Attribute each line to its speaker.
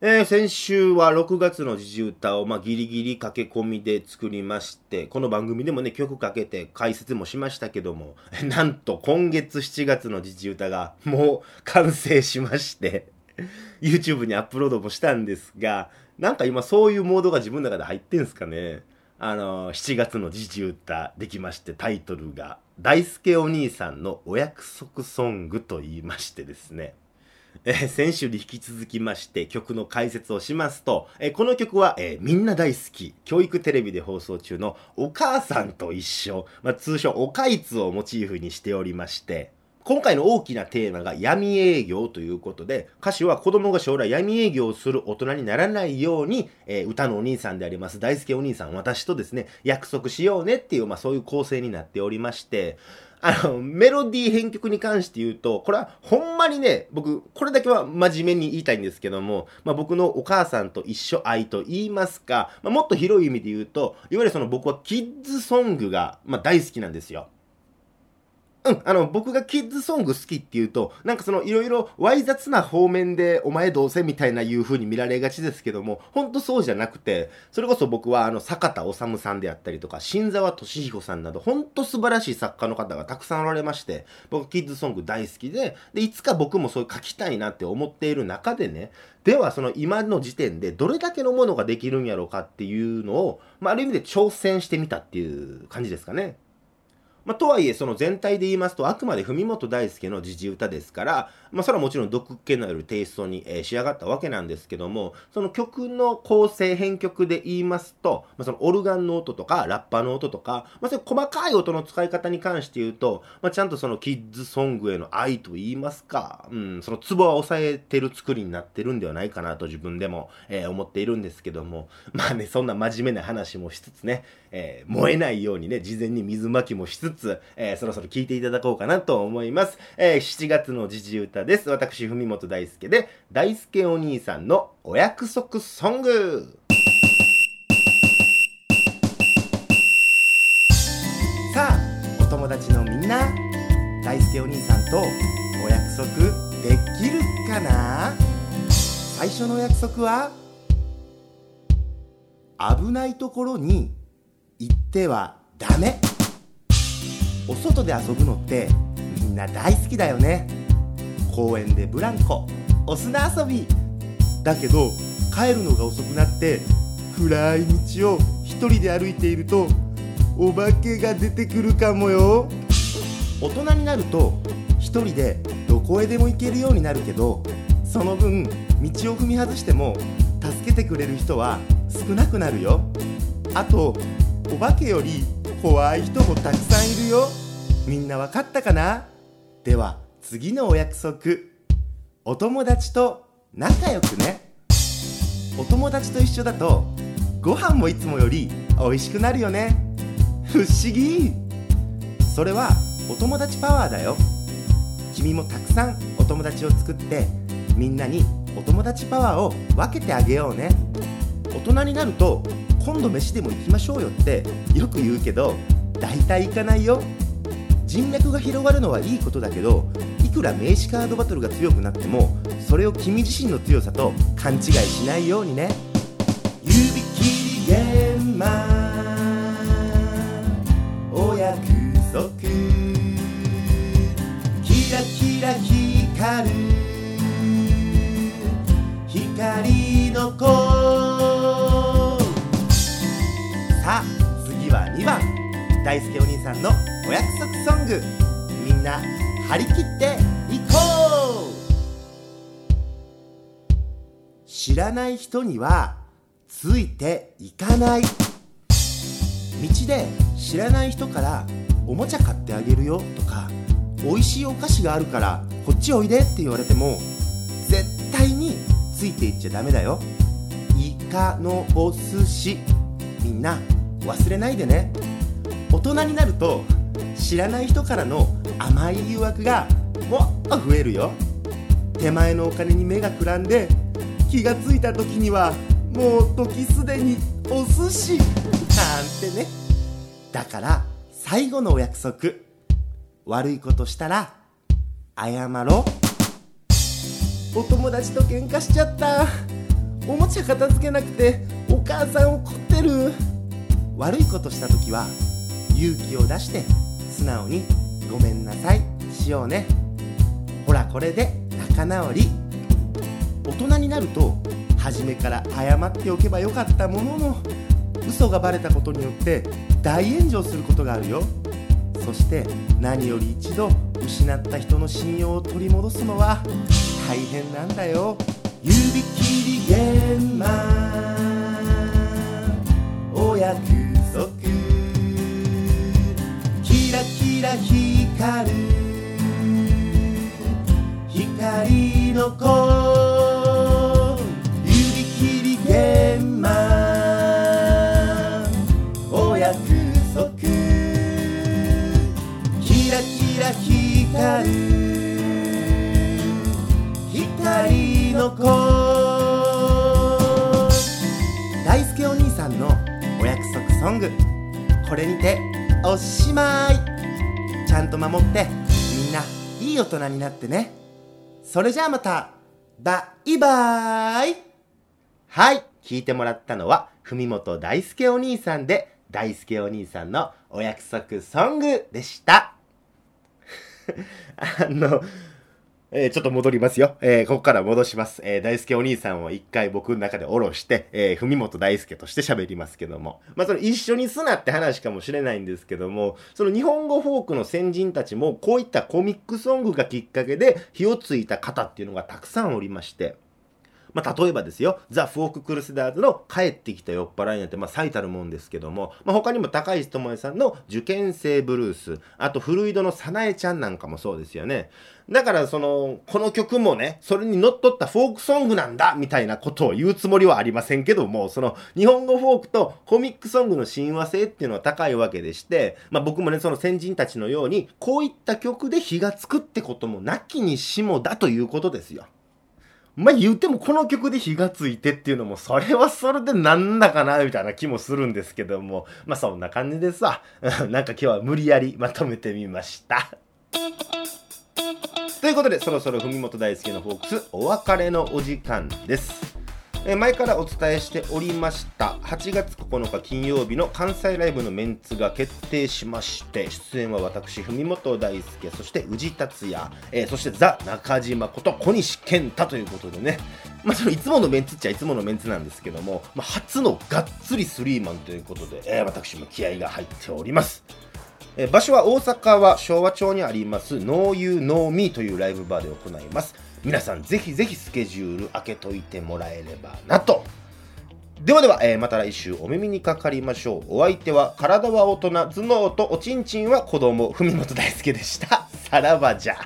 Speaker 1: えー、先週は6月の時事歌を、まあ、ギリギリ駆け込みで作りまして、この番組でもね、曲かけて解説もしましたけども、なんと今月7月の時事歌がもう完成しまして、YouTube にアップロードもしたんですが、なんか今そういうモードが自分の中で入ってんすかね。あのー、7月の時事歌できまして、タイトルが、大輔お兄さんのお約束ソングと言いましてですね。えー、先週に引き続きまして曲の解説をしますと、えー、この曲は、えー、みんな大好き、教育テレビで放送中のお母さんと一緒、まあ、通称おかいつをモチーフにしておりまして、今回の大きなテーマが闇営業ということで、歌詞は子供が将来闇営業をする大人にならないように、えー、歌のお兄さんであります大輔お兄さん、私とですね、約束しようねっていう、まあそういう構成になっておりまして、あの、メロディー編曲に関して言うと、これはほんまにね、僕、これだけは真面目に言いたいんですけども、まあ、僕のお母さんと一緒愛と言いますか、まあ、もっと広い意味で言うと、いわゆるその僕はキッズソングが、まあ、大好きなんですよ。うん、あの、僕がキッズソング好きっていうと、なんかそのいろいろわい雑な方面でお前どうせみたいないう風に見られがちですけども、ほんとそうじゃなくて、それこそ僕はあの、坂田治さんであったりとか、新沢俊彦さんなど、ほんと素晴らしい作家の方がたくさんおられまして、僕キッズソング大好きで、で、いつか僕もそういう書きたいなって思っている中でね、ではその今の時点でどれだけのものができるんやろうかっていうのを、まあ、ある意味で挑戦してみたっていう感じですかね。まあ、とはいえ、その全体で言いますと、あくまで文本大輔の時事歌ですから、まあ、それはもちろん毒気のあるテイストに、えー、仕上がったわけなんですけども、その曲の構成編曲で言いますと、まあ、そのオルガンの音とか、ラッパの音とか、まあ、そういう細かい音の使い方に関して言うと、まあ、ちゃんとそのキッズソングへの愛と言いますか、うん、そのツボは抑えてる作りになってるんではないかなと自分でも、えー、思っているんですけども、まあね、そんな真面目な話もしつつね、えー、燃えないようにね、事前に水まきもしつつ、えー、そろそろ聴いていただこうかなと思います。えー、7月の時事歌です。私、文本大輔で、大輔お兄さんのお約束ソング。さあ、お友達のみんな、大輔お兄さんとお約束できるかな？最初のお約束は、危ないところに行ってはダメお外で遊ぶのってみんな大好きだよね。公園でブランコお砂遊び。だけど帰るのが遅くなって暗い道を一人で歩いているとお化けが出てくるかもよ。大人になると一人でどこへでも行けるようになるけどその分道を踏み外しても助けてくれる人は少なくなるよ。あとお化けより怖い人もたくさんいるよ。みんなわかったかな？では次のお約束。お友達と仲良くね。お友達と一緒だとご飯もいつもより美味しくなるよね。不思議。それはお友達パワーだよ。君もたくさんお友達を作ってみんなにお友達パワーを分けてあげようね。大人になると今度飯でも行きましょうよってよく言うけど大体行かないよ。人脈が広がるのはいいことだけどいくら名刺カードバトルが強くなってもそれを君自身の強さと勘違いしないようにね。大輔お兄さんのお約束ソング。みんな張り切っていこう。知らない人にはついていかない。道で知らない人からおもちゃ買ってあげるよ。とか美味しいお菓子があるからこっちおいでって言われても絶対についていっちゃダメだよ。イカのお寿司。みんな忘れないでね。大人になると知らない人からの甘い誘惑がもっと増えるよ。手前のお金に目がくらんで気がついた時にはもう時すでにお寿司。なんてね。だから最後のお約束。悪いことしたら謝ろう。お友達と喧嘩しちゃった。お茶片付けなくてお母さん怒ってる。悪いことした時は勇気を出して素直に「ごめんなさい」しようね。ほらこれで仲直り。大人になると初めから謝っておけばよかったものの嘘がバレたことによって大炎上することがあるよ。そして何より一度失った人の信用を取り戻すのは大変なんだよ。指切り玄満お約束。キラキラ光る光。の子指切り玄満お約束キラキラ光る光。の子大輔お兄さんのお約束ソングこれにておしまいちゃんと守ってみんないい大人になってね。それじゃあまた。バイバーイ。はい。聞いてもらったのは文本大輔お兄さんで大輔お兄さんのお約束ソングでした。あのえー、ちょっと戻りますよ。えー、ここから戻します。えー、大輔お兄さんを一回僕の中で下ろして、え、文本大輔として喋りますけども。まあ、その一緒にすなって話かもしれないんですけども、その日本語フォークの先人たちも、こういったコミックソングがきっかけで火をついた方っていうのがたくさんおりまして、まあ、例えばですよ、ザ・フォーク・クルセダーズの帰ってきた酔っ払いなんて、まあ、最たるもんですけども、まあ、他にも高石智恵さんの受験生ブルース、あと、古井戸の早苗ちゃんなんかもそうですよね。だから、その、この曲もね、それに乗っ取ったフォークソングなんだみたいなことを言うつもりはありませんけども、その、日本語フォークとコミックソングの親和性っていうのは高いわけでして、まあ僕もね、その先人たちのように、こういった曲で火がつくってこともなきにしもだということですよ。まあ言うてもこの曲で火がついてっていうのもそれはそれでなんだかなみたいな気もするんですけども。まあそんな感じでさ なんか今日は無理やりまとめてみました。ということでそろそろ文元大輔のフォークスお別れのお時間です。え前からお伝えしておりました8月9日金曜日の関西ライブのメンツが決定しまして出演は私文本大輔そして宇治達也、えー、そしてザ中島こと小西健太ということでねまあ、そのいつものメンツっちゃいつものメンツなんですけども、まあ、初のがっつりスリーマンということで、えー、私も気合が入っております。え場所は大阪は昭和町にあります No You No Me というライブバーで行います。皆さんぜひぜひスケジュール開けといてもらえればなと。ではでは、えー、また来週お耳にかかりましょう。お相手は体は大人、頭脳とおちんちんは子供、文元大輔でした。さらばじゃ。